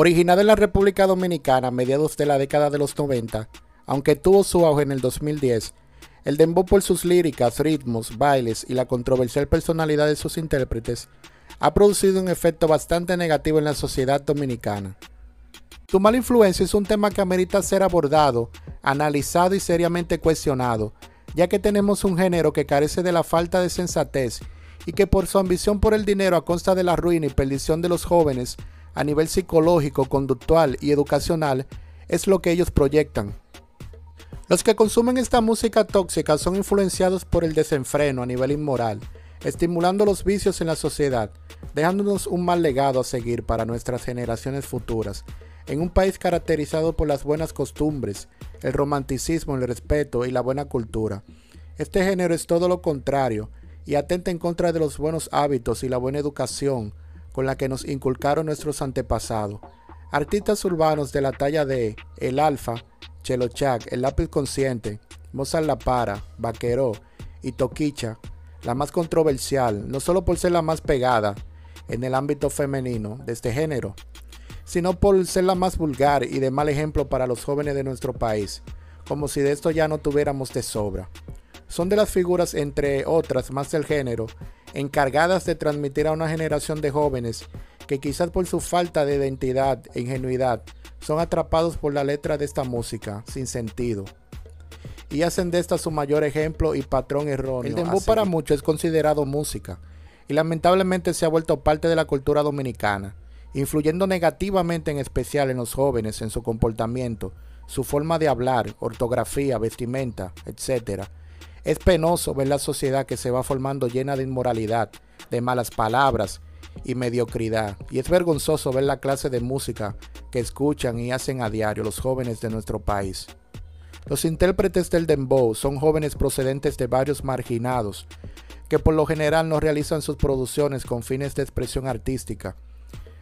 Originada en la República Dominicana a mediados de la década de los 90, aunque tuvo su auge en el 2010, el dembow por sus líricas, ritmos, bailes y la controversial personalidad de sus intérpretes ha producido un efecto bastante negativo en la sociedad dominicana. Tu mala influencia es un tema que amerita ser abordado, analizado y seriamente cuestionado, ya que tenemos un género que carece de la falta de sensatez y que por su ambición por el dinero a costa de la ruina y perdición de los jóvenes a nivel psicológico, conductual y educacional es lo que ellos proyectan. Los que consumen esta música tóxica son influenciados por el desenfreno a nivel inmoral, estimulando los vicios en la sociedad, dejándonos un mal legado a seguir para nuestras generaciones futuras, en un país caracterizado por las buenas costumbres, el romanticismo, el respeto y la buena cultura. Este género es todo lo contrario y atenta en contra de los buenos hábitos y la buena educación, con la que nos inculcaron nuestros antepasados. Artistas urbanos de la talla de El Alfa, Chelo Chak, El Lápiz Consciente, Mozart La Para, Vaqueró y Toquicha, la más controversial, no solo por ser la más pegada en el ámbito femenino de este género, sino por ser la más vulgar y de mal ejemplo para los jóvenes de nuestro país, como si de esto ya no tuviéramos de sobra. Son de las figuras, entre otras más del género, encargadas de transmitir a una generación de jóvenes que quizás por su falta de identidad e ingenuidad son atrapados por la letra de esta música sin sentido y hacen de esta su mayor ejemplo y patrón erróneo. El dembow para muchos es considerado música y lamentablemente se ha vuelto parte de la cultura dominicana, influyendo negativamente en especial en los jóvenes en su comportamiento, su forma de hablar, ortografía, vestimenta, etc es penoso ver la sociedad que se va formando llena de inmoralidad, de malas palabras y mediocridad. Y es vergonzoso ver la clase de música que escuchan y hacen a diario los jóvenes de nuestro país. Los intérpretes del dembow son jóvenes procedentes de varios marginados, que por lo general no realizan sus producciones con fines de expresión artística,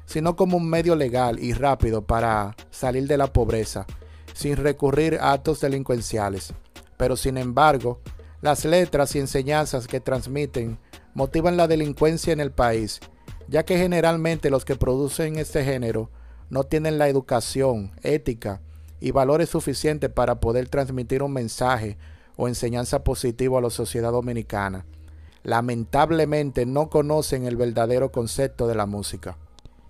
sino como un medio legal y rápido para salir de la pobreza, sin recurrir a actos delincuenciales. Pero sin embargo, las letras y enseñanzas que transmiten motivan la delincuencia en el país, ya que generalmente los que producen este género no tienen la educación, ética y valores suficientes para poder transmitir un mensaje o enseñanza positiva a la sociedad dominicana. Lamentablemente no conocen el verdadero concepto de la música.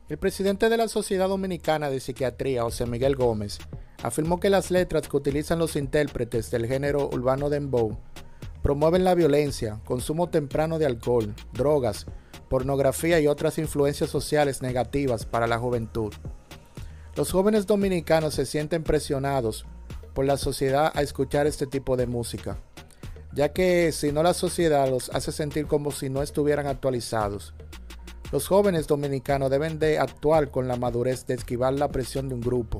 El presidente de la Sociedad Dominicana de Psiquiatría, José Miguel Gómez, afirmó que las letras que utilizan los intérpretes del género urbano dembow promueven la violencia, consumo temprano de alcohol, drogas, pornografía y otras influencias sociales negativas para la juventud. Los jóvenes dominicanos se sienten presionados por la sociedad a escuchar este tipo de música, ya que si no la sociedad los hace sentir como si no estuvieran actualizados. Los jóvenes dominicanos deben de actuar con la madurez de esquivar la presión de un grupo.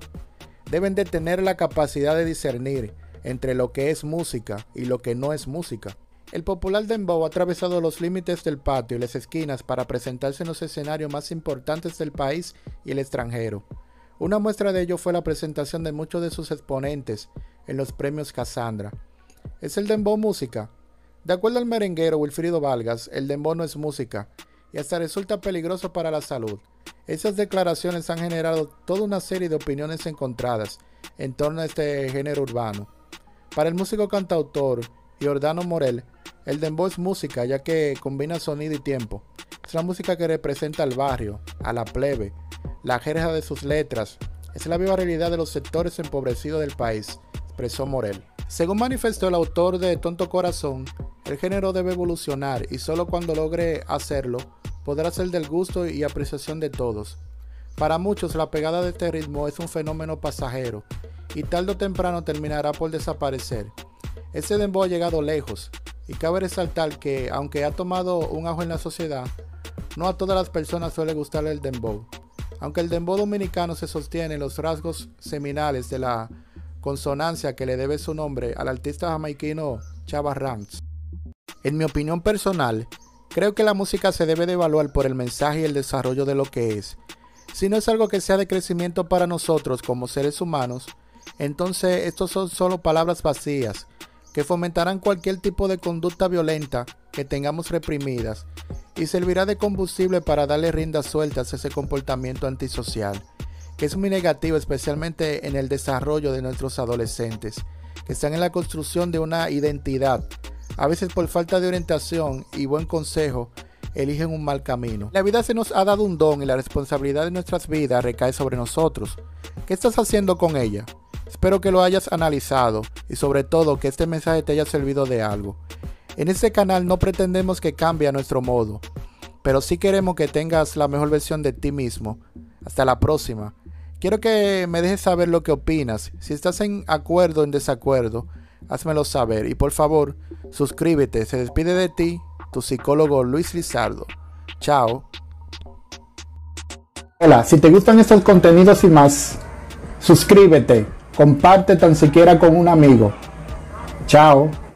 Deben de tener la capacidad de discernir entre lo que es música y lo que no es música. El popular dembow ha atravesado los límites del patio y las esquinas para presentarse en los escenarios más importantes del país y el extranjero. Una muestra de ello fue la presentación de muchos de sus exponentes en los premios Cassandra. ¿Es el dembow música? De acuerdo al merenguero Wilfrido Vargas, el dembow no es música y hasta resulta peligroso para la salud. Esas declaraciones han generado toda una serie de opiniones encontradas en torno a este género urbano. Para el músico cantautor Giordano Morel, el dembow es música ya que combina sonido y tiempo. Es la música que representa al barrio, a la plebe, la jerja de sus letras. Es la viva realidad de los sectores empobrecidos del país, expresó Morel. Según manifestó el autor de Tonto Corazón, el género debe evolucionar y solo cuando logre hacerlo podrá ser del gusto y apreciación de todos. Para muchos la pegada de este ritmo es un fenómeno pasajero y tarde o temprano terminará por desaparecer. Ese dembow ha llegado lejos y cabe resaltar que, aunque ha tomado un ajo en la sociedad, no a todas las personas suele gustarle el dembow. Aunque el dembow dominicano se sostiene en los rasgos seminales de la consonancia que le debe su nombre al artista jamaiquino Chava Ranks. En mi opinión personal, creo que la música se debe de evaluar por el mensaje y el desarrollo de lo que es. Si no es algo que sea de crecimiento para nosotros como seres humanos, entonces estos son solo palabras vacías que fomentarán cualquier tipo de conducta violenta que tengamos reprimidas y servirá de combustible para darle riendas sueltas a ese comportamiento antisocial que es muy negativo especialmente en el desarrollo de nuestros adolescentes, que están en la construcción de una identidad. A veces por falta de orientación y buen consejo, eligen un mal camino. La vida se nos ha dado un don y la responsabilidad de nuestras vidas recae sobre nosotros. ¿Qué estás haciendo con ella? Espero que lo hayas analizado y sobre todo que este mensaje te haya servido de algo. En este canal no pretendemos que cambie a nuestro modo, pero sí queremos que tengas la mejor versión de ti mismo. Hasta la próxima. Quiero que me dejes saber lo que opinas. Si estás en acuerdo o en desacuerdo, házmelo saber. Y por favor, suscríbete. Se despide de ti tu psicólogo Luis Lizardo. Chao. Hola, si te gustan estos contenidos y más, suscríbete, comparte tan siquiera con un amigo. Chao.